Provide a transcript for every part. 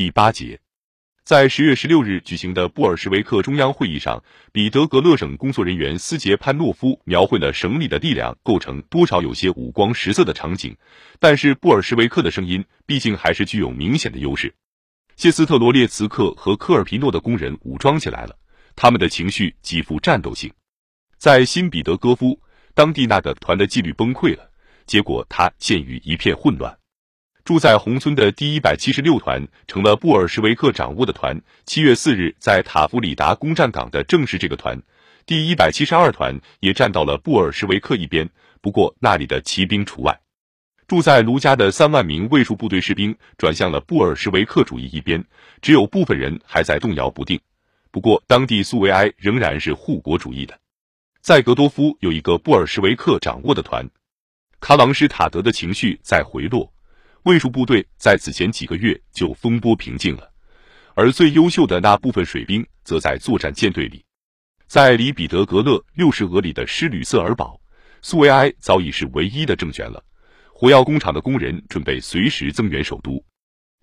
第八节。在十月十六日举行的布尔什维克中央会议上，彼得格勒省工作人员斯杰潘诺夫描绘了省里的力量构成多少有些五光十色的场景。但是布尔什维克的声音毕竟还是具有明显的优势。谢斯特罗列茨克和科尔皮诺的工人武装起来了，他们的情绪极富战斗性。在新彼得戈夫，当地那个团的纪律崩溃了，结果他陷于一片混乱。住在红村的第一百七十六团成了布尔什维克掌握的团。七月四日，在塔夫里达攻占岗的正是这个团。第一百七十二团也站到了布尔什维克一边，不过那里的骑兵除外。住在卢加的三万名卫戍部队士兵转向了布尔什维克主义一边，只有部分人还在动摇不定。不过，当地苏维埃仍然是护国主义的。在格多夫有一个布尔什维克掌握的团。卡朗施塔德的情绪在回落。卫戍部队在此前几个月就风波平静了，而最优秀的那部分水兵则在作战舰队里。在离彼得格勒六十俄里的施吕瑟尔堡，苏维埃早已是唯一的政权了。火药工厂的工人准备随时增援首都。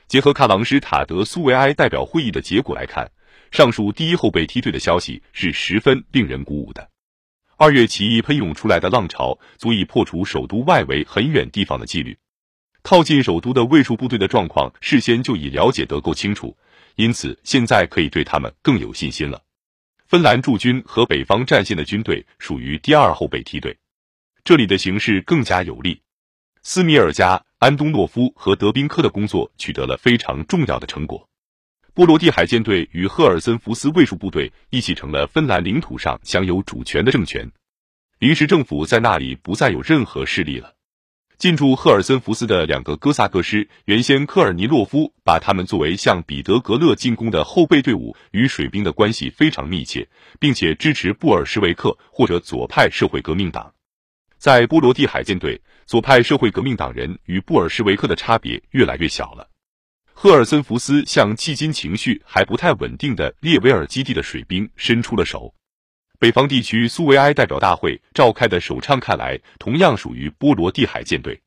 结合卡朗施塔德苏维埃代表会议的结果来看，上述第一后备梯队的消息是十分令人鼓舞的。二月起义喷涌出来的浪潮足以破除首都外围很远地方的纪律。靠近首都的卫戍部队的状况事先就已了解得够清楚，因此现在可以对他们更有信心了。芬兰驻军和北方战线的军队属于第二后备梯队，这里的形势更加有利。斯米尔加、安东诺夫和德宾科的工作取得了非常重要的成果。波罗的海舰队与赫尔森福斯卫戍部队一起成了芬兰领土上享有主权的政权，临时政府在那里不再有任何势力了。进驻赫尔森福斯的两个哥萨克师，原先科尔尼洛夫把他们作为向彼得格勒进攻的后备队伍，与水兵的关系非常密切，并且支持布尔什维克或者左派社会革命党。在波罗的海舰队，左派社会革命党人与布尔什维克的差别越来越小了。赫尔森福斯向迄今情绪还不太稳定的列维尔基地的水兵伸出了手。北方地区苏维埃代表大会召开的首倡看来，同样属于波罗的海舰队。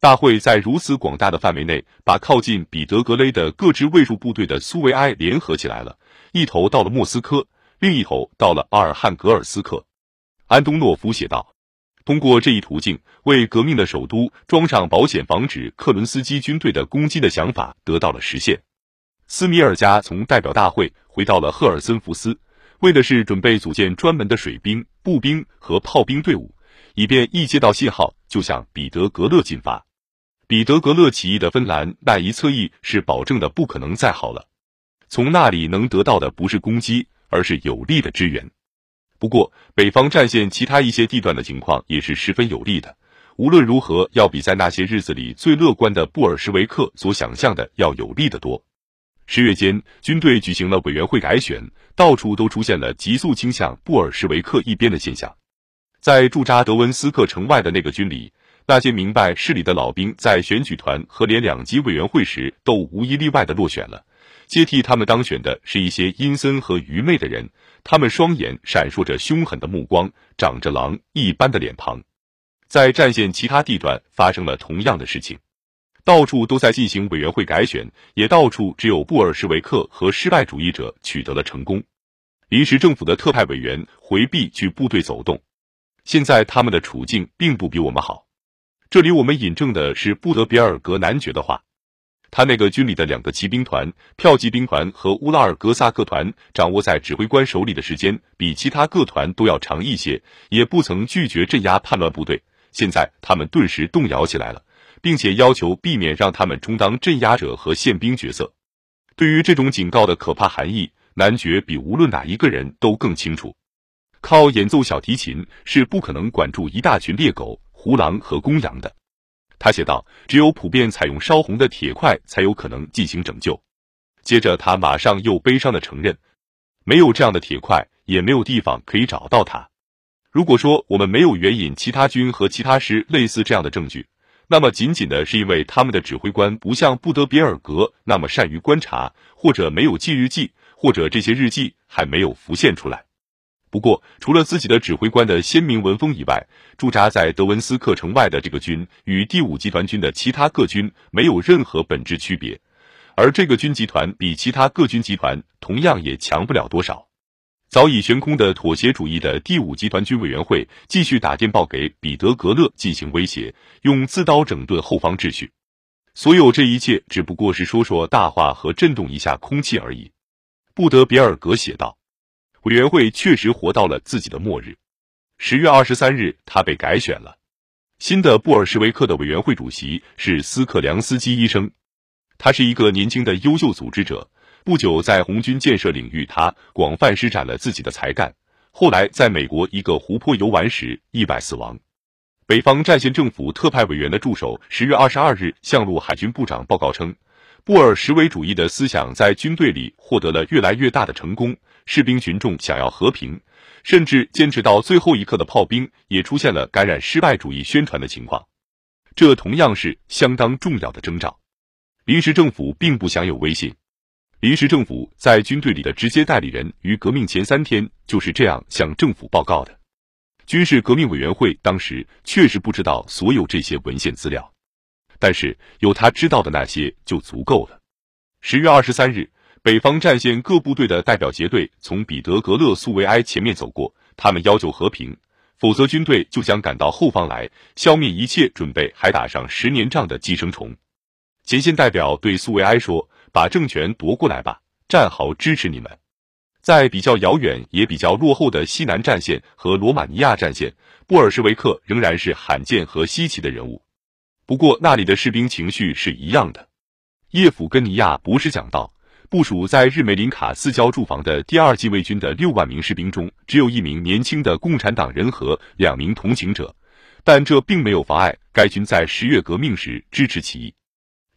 大会在如此广大的范围内，把靠近彼得格勒的各支卫戍部队的苏维埃联合起来了，一头到了莫斯科，另一头到了阿尔汉格尔斯克。安东诺夫写道：“通过这一途径，为革命的首都装上保险，防止克伦斯基军队的攻击的想法得到了实现。”斯米尔加从代表大会回到了赫尔森福斯。为的是准备组建专门的水兵、步兵和炮兵队伍，以便一接到信号就向彼得格勒进发。彼得格勒起义的芬兰那一侧翼是保证的不可能再好了，从那里能得到的不是攻击，而是有力的支援。不过，北方战线其他一些地段的情况也是十分有利的，无论如何要比在那些日子里最乐观的布尔什维克所想象的要有利得多。十月间，军队举行了委员会改选，到处都出现了急速倾向布尔什维克一边的现象。在驻扎德文斯克城外的那个军里，那些明白事理的老兵在选举团和连两级委员会时都无一例外的落选了。接替他们当选的是一些阴森和愚昧的人，他们双眼闪烁着凶狠的目光，长着狼一般的脸庞。在战线其他地段发生了同样的事情。到处都在进行委员会改选，也到处只有布尔什维克和失败主义者取得了成功。临时政府的特派委员回避去部队走动，现在他们的处境并不比我们好。这里我们引证的是布德比尔格男爵的话，他那个军里的两个骑兵团、票骑兵团和乌拉尔格萨克团掌握在指挥官手里的时间比其他各团都要长一些，也不曾拒绝镇压叛乱部队。现在他们顿时动摇起来了。并且要求避免让他们充当镇压者和宪兵角色。对于这种警告的可怕含义，男爵比无论哪一个人都更清楚。靠演奏小提琴是不可能管住一大群猎狗、胡狼和公羊的。他写道：“只有普遍采用烧红的铁块才有可能进行拯救。”接着，他马上又悲伤的承认：“没有这样的铁块，也没有地方可以找到它。如果说我们没有援引其他军和其他师类似这样的证据。”那么，仅仅的是因为他们的指挥官不像布德比尔格那么善于观察，或者没有记日记，或者这些日记还没有浮现出来。不过，除了自己的指挥官的鲜明文风以外，驻扎在德文斯克城外的这个军与第五集团军的其他各军没有任何本质区别，而这个军集团比其他各军集团同样也强不了多少。早已悬空的妥协主义的第五集团军委员会继续打电报给彼得格勒进行威胁，用自刀整顿后方秩序。所有这一切只不过是说说大话和震动一下空气而已。布德比尔格写道：“委员会确实活到了自己的末日。”十月二十三日，他被改选了。新的布尔什维克的委员会主席是斯克良斯基医生，他是一个年轻的优秀组织者。不久，在红军建设领域，他广泛施展了自己的才干。后来，在美国一个湖泊游玩时意外死亡。北方战线政府特派委员的助手十月二十二日向陆海军部长报告称，布尔什维主义的思想在军队里获得了越来越大的成功，士兵群众想要和平，甚至坚持到最后一刻的炮兵也出现了感染失败主义宣传的情况，这同样是相当重要的征兆。临时政府并不享有威信，临时政府在军队里的直接代理人于革命前三天就是这样向政府报告的。军事革命委员会当时确实不知道所有这些文献资料，但是有他知道的那些就足够了。十月二十三日，北方战线各部队的代表结队从彼得格勒苏维埃前面走过，他们要求和平，否则军队就将赶到后方来，消灭一切准备还打上十年仗的寄生虫。前线代表对苏维埃说：“把政权夺过来吧，战壕支持你们。”在比较遥远也比较落后的西南战线和罗马尼亚战线，布尔什维克仍然是罕见和稀奇的人物。不过那里的士兵情绪是一样的。叶甫根尼亚博士讲到，部署在日梅林卡四郊驻防的第二近卫军的六万名士兵中，只有一名年轻的共产党人和两名同情者，但这并没有妨碍该军在十月革命时支持起义。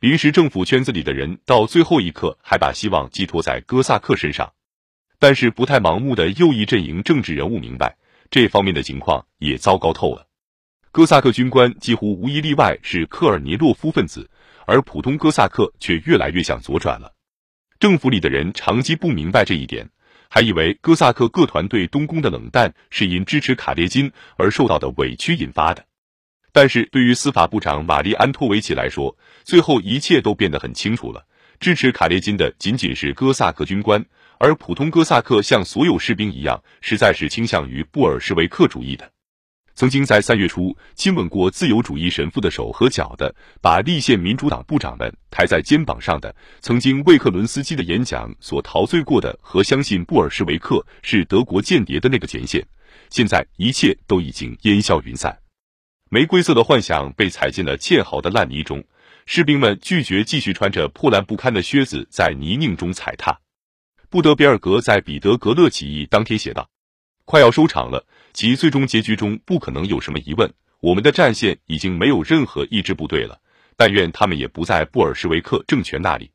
临时政府圈子里的人到最后一刻还把希望寄托在哥萨克身上。但是不太盲目的右翼阵营政治人物明白，这方面的情况也糟糕透了。哥萨克军官几乎无一例外是科尔尼洛夫分子，而普通哥萨克却越来越向左转了。政府里的人长期不明白这一点，还以为哥萨克各团对东宫的冷淡是因支持卡列金而受到的委屈引发的。但是对于司法部长玛丽安托维奇来说，最后一切都变得很清楚了：支持卡列金的仅仅是哥萨克军官。而普通哥萨克像所有士兵一样，实在是倾向于布尔什维克主义的。曾经在三月初亲吻过自由主义神父的手和脚的，把立宪民主党部长们抬在肩膀上的，曾经为克伦斯基的演讲所陶醉过的，和相信布尔什维克是德国间谍的那个前线，现在一切都已经烟消云散。玫瑰色的幻想被踩进了堑壕的烂泥中，士兵们拒绝继续穿着破烂不堪的靴子在泥泞中踩踏。布德比尔格在彼得格勒起义当天写道：“快要收场了，其最终结局中不可能有什么疑问。我们的战线已经没有任何一支部队了，但愿他们也不在布尔什维克政权那里。”